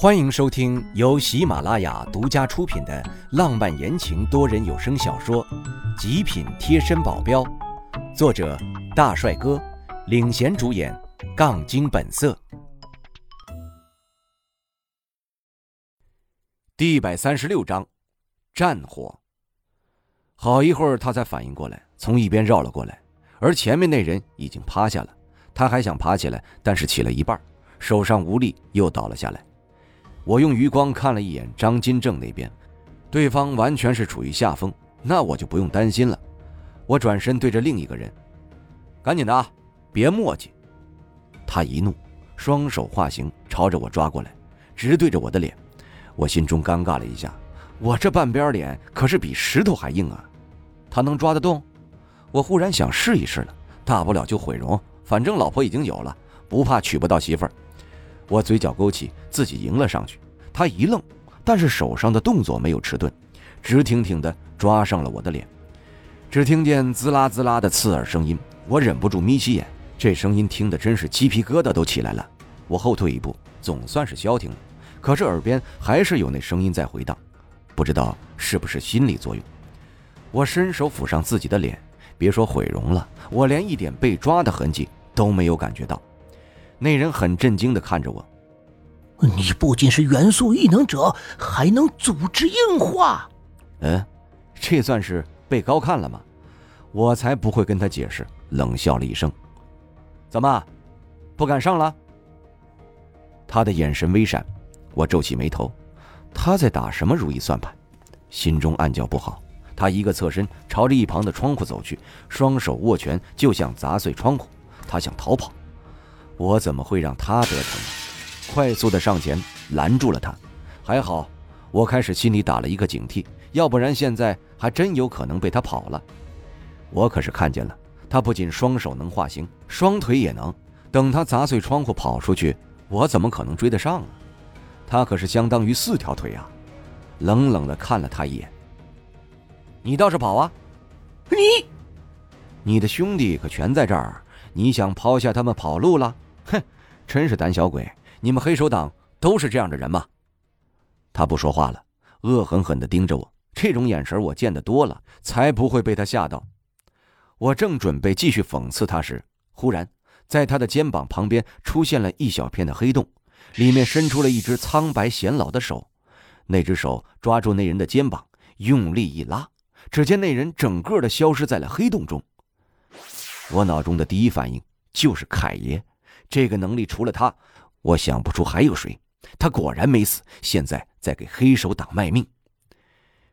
欢迎收听由喜马拉雅独家出品的浪漫言情多人有声小说《极品贴身保镖》，作者大帅哥领衔主演，杠精本色。第一百三十六章，战火。好一会儿，他才反应过来，从一边绕了过来，而前面那人已经趴下了。他还想爬起来，但是起了一半，手上无力，又倒了下来。我用余光看了一眼张金正那边，对方完全是处于下风，那我就不用担心了。我转身对着另一个人：“赶紧的啊，别墨迹！”他一怒，双手化形朝着我抓过来，直对着我的脸。我心中尴尬了一下，我这半边脸可是比石头还硬啊！他能抓得动？我忽然想试一试了，大不了就毁容，反正老婆已经有了，不怕娶不到媳妇儿。我嘴角勾起，自己迎了上去。他一愣，但是手上的动作没有迟钝，直挺挺地抓上了我的脸。只听见滋啦滋啦的刺耳声音，我忍不住眯起眼。这声音听得真是鸡皮疙瘩都起来了。我后退一步，总算是消停了。可是耳边还是有那声音在回荡，不知道是不是心理作用。我伸手抚上自己的脸，别说毁容了，我连一点被抓的痕迹都没有感觉到。那人很震惊的看着我：“你不仅是元素异能者，还能组织硬化。”嗯，这算是被高看了吗？我才不会跟他解释，冷笑了一声：“怎么，不敢上了？”他的眼神微闪，我皱起眉头，他在打什么如意算盘？心中暗叫不好。他一个侧身，朝着一旁的窗户走去，双手握拳就想砸碎窗户。他想逃跑。我怎么会让他得逞？快速的上前拦住了他，还好，我开始心里打了一个警惕，要不然现在还真有可能被他跑了。我可是看见了，他不仅双手能化形，双腿也能。等他砸碎窗户跑出去，我怎么可能追得上啊？他可是相当于四条腿啊！冷冷的看了他一眼，你倒是跑啊！你，你的兄弟可全在这儿，你想抛下他们跑路了？哼，真是胆小鬼！你们黑手党都是这样的人吗？他不说话了，恶狠狠地盯着我，这种眼神我见得多了，才不会被他吓到。我正准备继续讽刺他时，忽然在他的肩膀旁边出现了一小片的黑洞，里面伸出了一只苍白显老的手，那只手抓住那人的肩膀，用力一拉，只见那人整个的消失在了黑洞中。我脑中的第一反应就是凯爷。这个能力除了他，我想不出还有谁。他果然没死，现在在给黑手党卖命。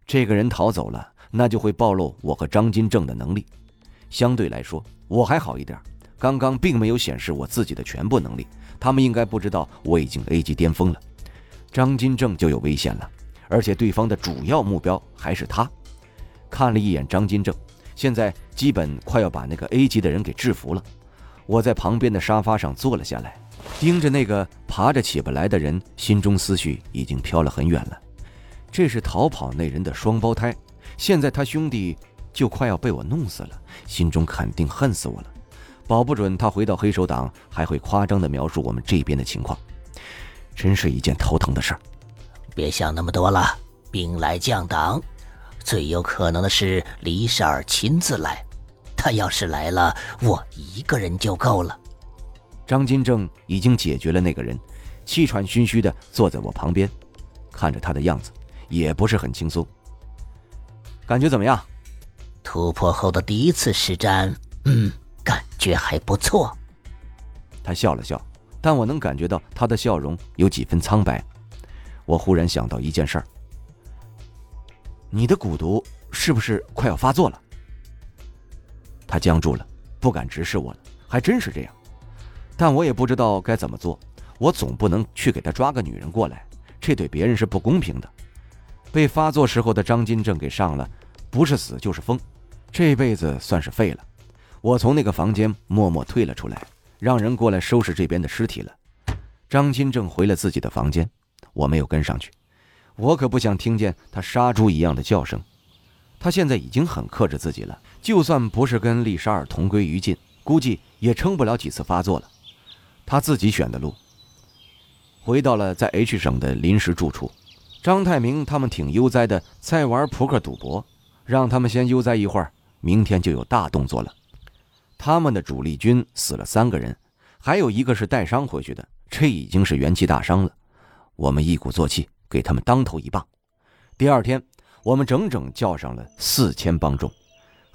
这个人逃走了，那就会暴露我和张金正的能力。相对来说，我还好一点，刚刚并没有显示我自己的全部能力。他们应该不知道我已经 A 级巅峰了。张金正就有危险了，而且对方的主要目标还是他。看了一眼张金正，现在基本快要把那个 A 级的人给制服了。我在旁边的沙发上坐了下来，盯着那个爬着起不来的人，心中思绪已经飘了很远了。这是逃跑那人的双胞胎，现在他兄弟就快要被我弄死了，心中肯定恨死我了。保不准他回到黑手党还会夸张地描述我们这边的情况，真是一件头疼的事儿。别想那么多了，兵来将挡，最有可能的是李婶儿亲自来。他要是来了，我一个人就够了。张金正已经解决了那个人，气喘吁吁地坐在我旁边，看着他的样子，也不是很轻松。感觉怎么样？突破后的第一次实战，嗯，感觉还不错。他笑了笑，但我能感觉到他的笑容有几分苍白。我忽然想到一件事儿：你的蛊毒是不是快要发作了？他僵住了，不敢直视我了。还真是这样，但我也不知道该怎么做。我总不能去给他抓个女人过来，这对别人是不公平的。被发作时候的张金正给上了，不是死就是疯，这辈子算是废了。我从那个房间默默退了出来，让人过来收拾这边的尸体了。张金正回了自己的房间，我没有跟上去。我可不想听见他杀猪一样的叫声。他现在已经很克制自己了。就算不是跟丽莎尔同归于尽，估计也撑不了几次发作了。他自己选的路，回到了在 H 省的临时住处。张太明他们挺悠哉的，在玩扑克赌博，让他们先悠哉一会儿，明天就有大动作了。他们的主力军死了三个人，还有一个是带伤回去的，这已经是元气大伤了。我们一鼓作气，给他们当头一棒。第二天，我们整整叫上了四千帮众，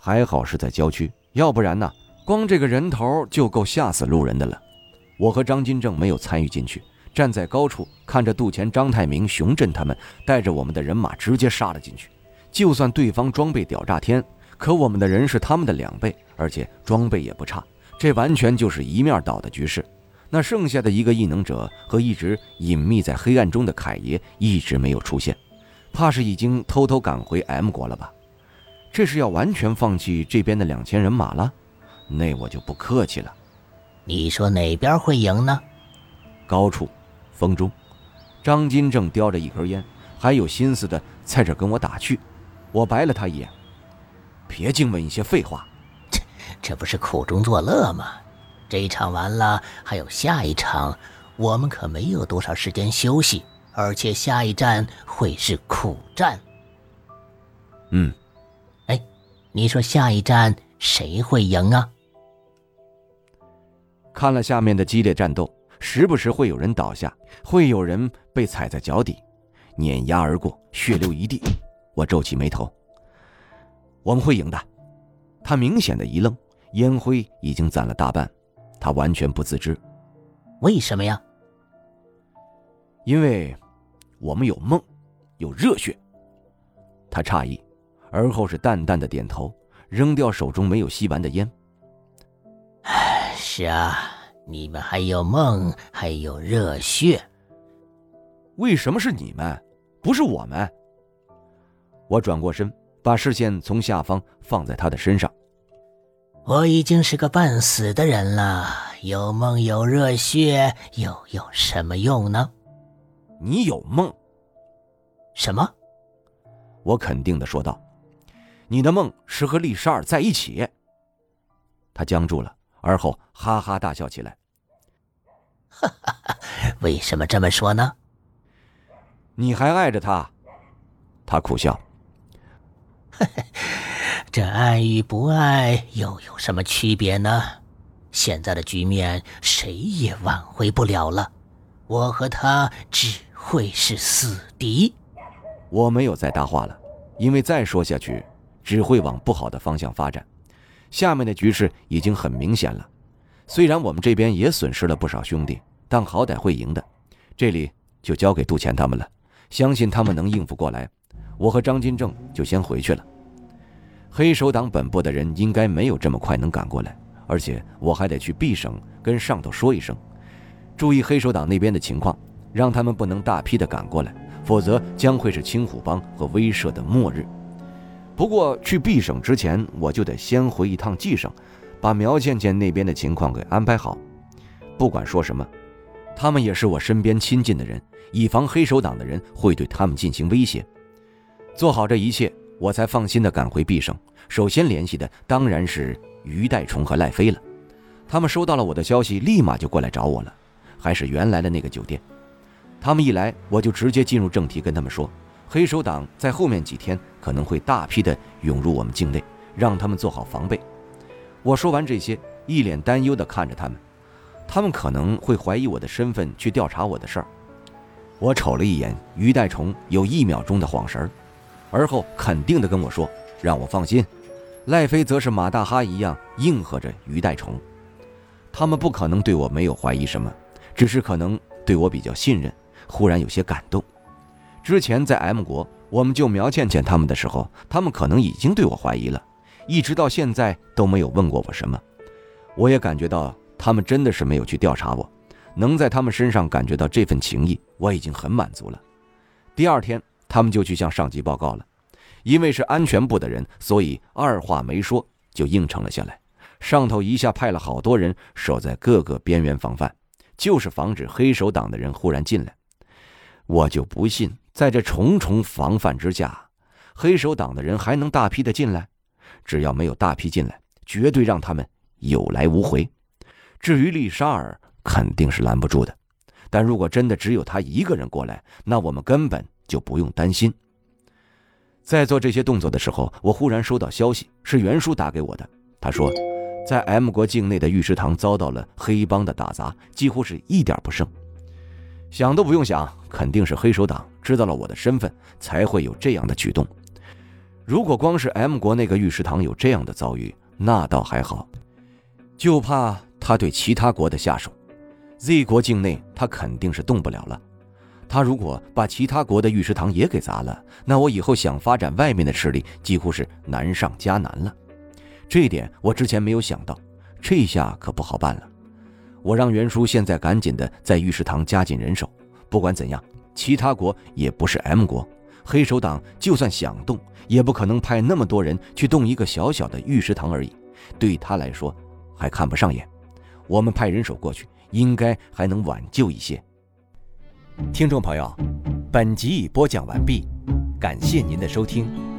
还好是在郊区，要不然呢，光这个人头就够吓死路人的了。我和张金正没有参与进去。站在高处看着杜前、张太明、熊振他们带着我们的人马直接杀了进去。就算对方装备屌炸天，可我们的人是他们的两倍，而且装备也不差。这完全就是一面倒的局势。那剩下的一个异能者和一直隐秘在黑暗中的凯爷一直没有出现，怕是已经偷偷赶回 M 国了吧？这是要完全放弃这边的两千人马了？那我就不客气了。你说哪边会赢呢？高处。风中，张金正叼着一根烟，还有心思的在这跟我打趣。我白了他一眼：“别净问一些废话，这这不是苦中作乐吗？这一场完了，还有下一场，我们可没有多少时间休息，而且下一站会是苦战。”嗯，哎，你说下一站谁会赢啊？看了下面的激烈战斗。时不时会有人倒下，会有人被踩在脚底，碾压而过，血流一地。我皱起眉头。我们会赢的。他明显的一愣，烟灰已经攒了大半，他完全不自知。为什么呀？因为，我们有梦，有热血。他诧异，而后是淡淡的点头，扔掉手中没有吸完的烟。唉，是啊。你们还有梦，还有热血。为什么是你们，不是我们？我转过身，把视线从下方放在他的身上。我已经是个半死的人了，有梦有热血又有什么用呢？你有梦？什么？我肯定的说道：“你的梦是和丽莎尔在一起。”他僵住了，而后哈哈大笑起来。哈哈，为什么这么说呢？你还爱着他？他苦笑。这爱与不爱又有什么区别呢？现在的局面谁也挽回不了了，我和他只会是死敌。我没有再搭话了，因为再说下去只会往不好的方向发展。下面的局势已经很明显了。虽然我们这边也损失了不少兄弟，但好歹会赢的。这里就交给杜钱他们了，相信他们能应付过来。我和张金正就先回去了。黑手党本部的人应该没有这么快能赶过来，而且我还得去 B 省跟上头说一声，注意黑手党那边的情况，让他们不能大批的赶过来，否则将会是青虎帮和威慑的末日。不过去 B 省之前，我就得先回一趟 G 省。把苗倩倩那边的情况给安排好，不管说什么，他们也是我身边亲近的人，以防黑手党的人会对他们进行威胁。做好这一切，我才放心的赶回 B 省。首先联系的当然是于代虫和赖飞了，他们收到了我的消息，立马就过来找我了，还是原来的那个酒店。他们一来，我就直接进入正题，跟他们说，黑手党在后面几天可能会大批的涌入我们境内，让他们做好防备。我说完这些，一脸担忧地看着他们，他们可能会怀疑我的身份去调查我的事儿。我瞅了一眼于代虫，有一秒钟的晃神儿，而后肯定地跟我说：“让我放心。”赖飞则是马大哈一样应和着于代虫。他们不可能对我没有怀疑什么，只是可能对我比较信任，忽然有些感动。之前在 M 国，我们救苗倩倩他们的时候，他们可能已经对我怀疑了。一直到现在都没有问过我什么，我也感觉到他们真的是没有去调查我，能在他们身上感觉到这份情谊，我已经很满足了。第二天，他们就去向上级报告了，因为是安全部的人，所以二话没说就应承了下来。上头一下派了好多人守在各个边缘防范，就是防止黑手党的人忽然进来。我就不信，在这重重防范之下，黑手党的人还能大批的进来。只要没有大批进来，绝对让他们有来无回。至于丽莎尔，肯定是拦不住的。但如果真的只有他一个人过来，那我们根本就不用担心。在做这些动作的时候，我忽然收到消息，是袁叔打给我的。他说，在 M 国境内的御食堂遭到了黑帮的打砸，几乎是一点不剩。想都不用想，肯定是黑手党知道了我的身份，才会有这样的举动。如果光是 M 国那个御食堂有这样的遭遇，那倒还好，就怕他对其他国的下手。Z 国境内他肯定是动不了了。他如果把其他国的御食堂也给砸了，那我以后想发展外面的势力，几乎是难上加难了。这一点我之前没有想到，这下可不好办了。我让袁叔现在赶紧的在御食堂加紧人手。不管怎样，其他国也不是 M 国，黑手党就算想动，也不可能派那么多人去动一个小小的御食堂而已。对他来说，还看不上眼。我们派人手过去，应该还能挽救一些。听众朋友，本集已播讲完毕，感谢您的收听。